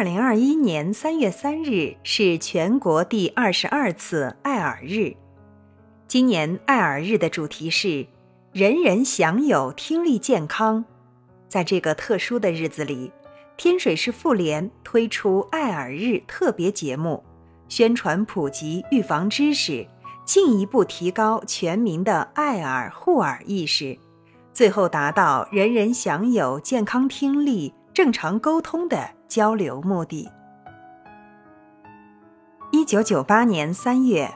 二零二一年三月三日是全国第二十二次爱耳日。今年爱耳日的主题是“人人享有听力健康”。在这个特殊的日子里，天水市妇联推出爱耳日特别节目，宣传普及预防知识，进一步提高全民的爱耳护耳意识，最后达到人人享有健康听力、正常沟通的交流目的。一九九八年三月。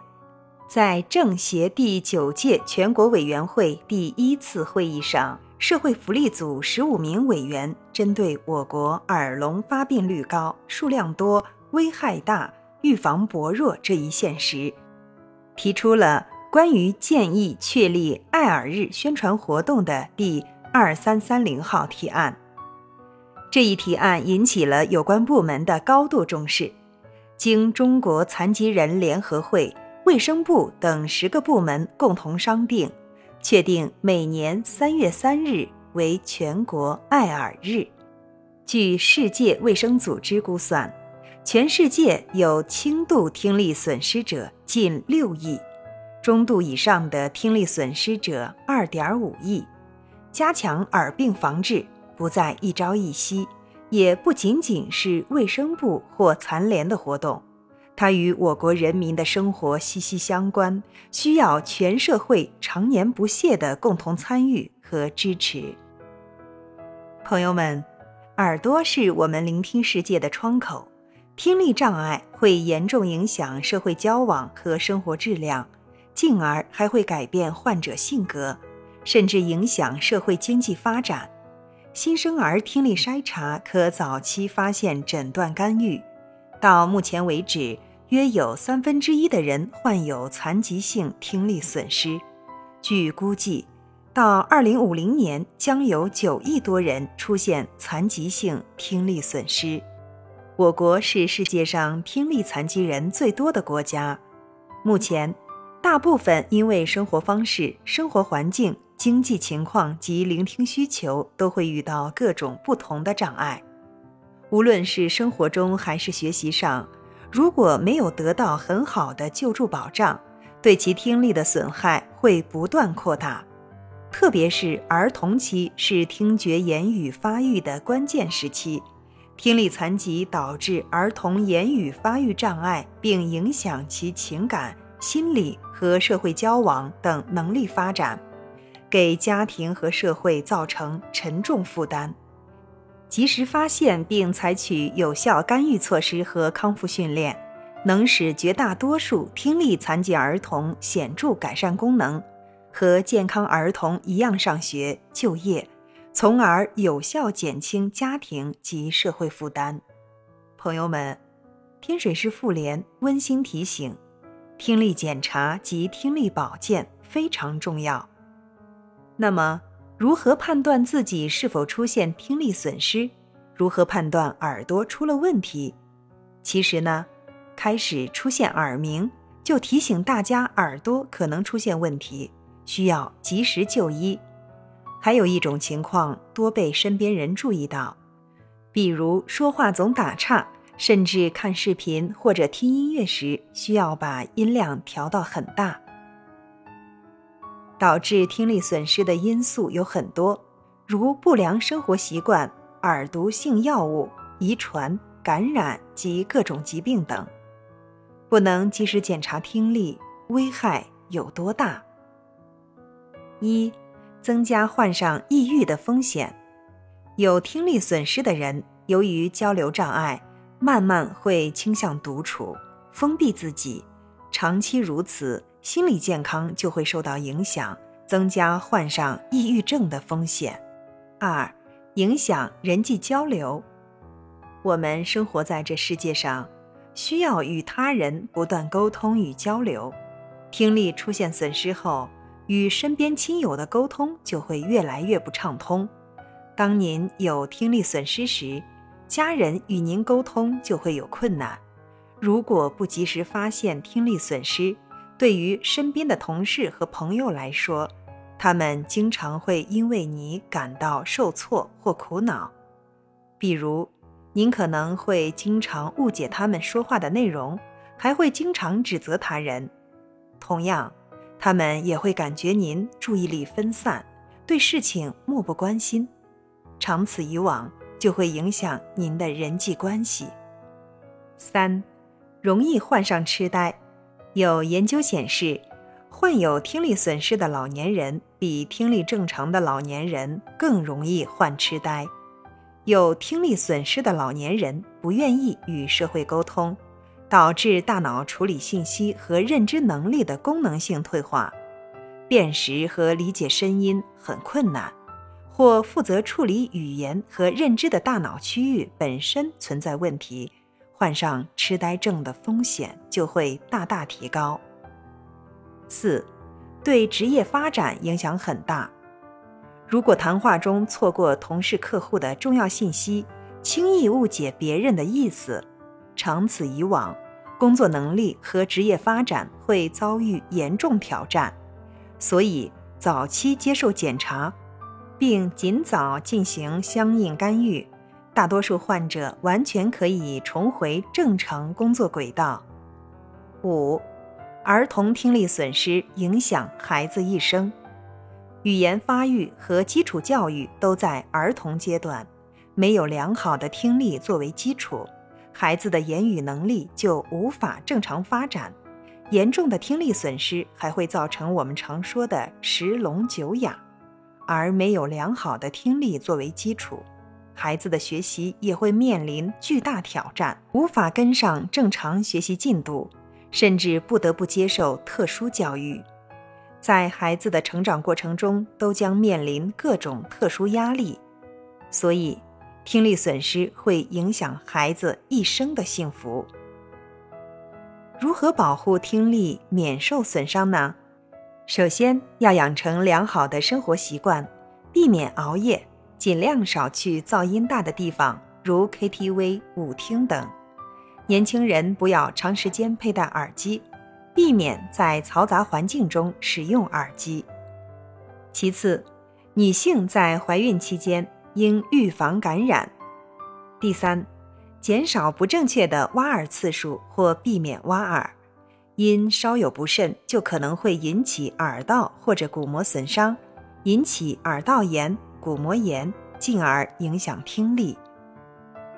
在政协第九届全国委员会第一次会议上，社会福利组十五名委员针对我国耳聋发病率高、数量多、危害大、预防薄弱这一现实，提出了关于建议确立爱耳日宣传活动的第二三三零号提案。这一提案引起了有关部门的高度重视，经中国残疾人联合会。卫生部等十个部门共同商定，确定每年三月三日为全国爱耳日。据世界卫生组织估算，全世界有轻度听力损失者近六亿，中度以上的听力损失者二点五亿。加强耳病防治不在一朝一夕，也不仅仅是卫生部或残联的活动。它与我国人民的生活息息相关，需要全社会常年不懈的共同参与和支持。朋友们，耳朵是我们聆听世界的窗口，听力障碍会严重影响社会交往和生活质量，进而还会改变患者性格，甚至影响社会经济发展。新生儿听力筛查可早期发现、诊断、干预。到目前为止，约有三分之一的人患有残疾性听力损失。据估计，到二零五零年，将有九亿多人出现残疾性听力损失。我国是世界上听力残疾人最多的国家。目前，大部分因为生活方式、生活环境、经济情况及聆听需求，都会遇到各种不同的障碍。无论是生活中还是学习上，如果没有得到很好的救助保障，对其听力的损害会不断扩大。特别是儿童期是听觉言语发育的关键时期，听力残疾导致儿童言语发育障碍，并影响其情感、心理和社会交往等能力发展，给家庭和社会造成沉重负担。及时发现并采取有效干预措施和康复训练，能使绝大多数听力残疾儿童显著改善功能，和健康儿童一样上学就业，从而有效减轻家庭及社会负担。朋友们，天水市妇联温馨提醒：听力检查及听力保健非常重要。那么。如何判断自己是否出现听力损失？如何判断耳朵出了问题？其实呢，开始出现耳鸣，就提醒大家耳朵可能出现问题，需要及时就医。还有一种情况多被身边人注意到，比如说话总打岔，甚至看视频或者听音乐时需要把音量调到很大。导致听力损失的因素有很多，如不良生活习惯、耳毒性药物、遗传、感染及各种疾病等。不能及时检查听力，危害有多大？一、增加患上抑郁的风险。有听力损失的人，由于交流障碍，慢慢会倾向独处、封闭自己，长期如此。心理健康就会受到影响，增加患上抑郁症的风险。二、影响人际交流。我们生活在这世界上，需要与他人不断沟通与交流。听力出现损失后，与身边亲友的沟通就会越来越不畅通。当您有听力损失时，家人与您沟通就会有困难。如果不及时发现听力损失，对于身边的同事和朋友来说，他们经常会因为你感到受挫或苦恼。比如，您可能会经常误解他们说话的内容，还会经常指责他人。同样，他们也会感觉您注意力分散，对事情漠不关心。长此以往，就会影响您的人际关系。三，容易患上痴呆。有研究显示，患有听力损失的老年人比听力正常的老年人更容易患痴呆。有听力损失的老年人不愿意与社会沟通，导致大脑处理信息和认知能力的功能性退化，辨识和理解声音很困难。或负责处理语言和认知的大脑区域本身存在问题，患上痴呆症的风险就会大大提高。四，对职业发展影响很大。如果谈话中错过同事、客户的重要信息，轻易误解别人的意思，长此以往，工作能力和职业发展会遭遇严重挑战。所以，早期接受检查。并尽早进行相应干预，大多数患者完全可以重回正常工作轨道。五、儿童听力损失影响孩子一生，语言发育和基础教育都在儿童阶段，没有良好的听力作为基础，孩子的言语能力就无法正常发展。严重的听力损失还会造成我们常说的十聋九哑。而没有良好的听力作为基础，孩子的学习也会面临巨大挑战，无法跟上正常学习进度，甚至不得不接受特殊教育。在孩子的成长过程中，都将面临各种特殊压力，所以听力损失会影响孩子一生的幸福。如何保护听力免受损伤呢？首先要养成良好的生活习惯，避免熬夜，尽量少去噪音大的地方，如 KTV、舞厅等。年轻人不要长时间佩戴耳机，避免在嘈杂环境中使用耳机。其次，女性在怀孕期间应预防感染。第三，减少不正确的挖耳次数或避免挖耳。因稍有不慎，就可能会引起耳道或者鼓膜损伤，引起耳道炎、鼓膜炎，进而影响听力。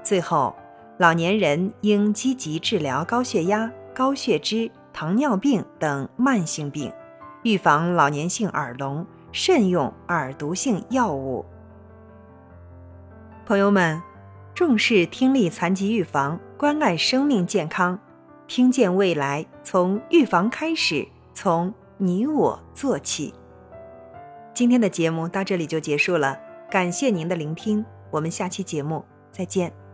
最后，老年人应积极治疗高血压、高血脂、糖尿病等慢性病，预防老年性耳聋，慎用耳毒性药物。朋友们，重视听力残疾预防，关爱生命健康。听见未来，从预防开始，从你我做起。今天的节目到这里就结束了，感谢您的聆听，我们下期节目再见。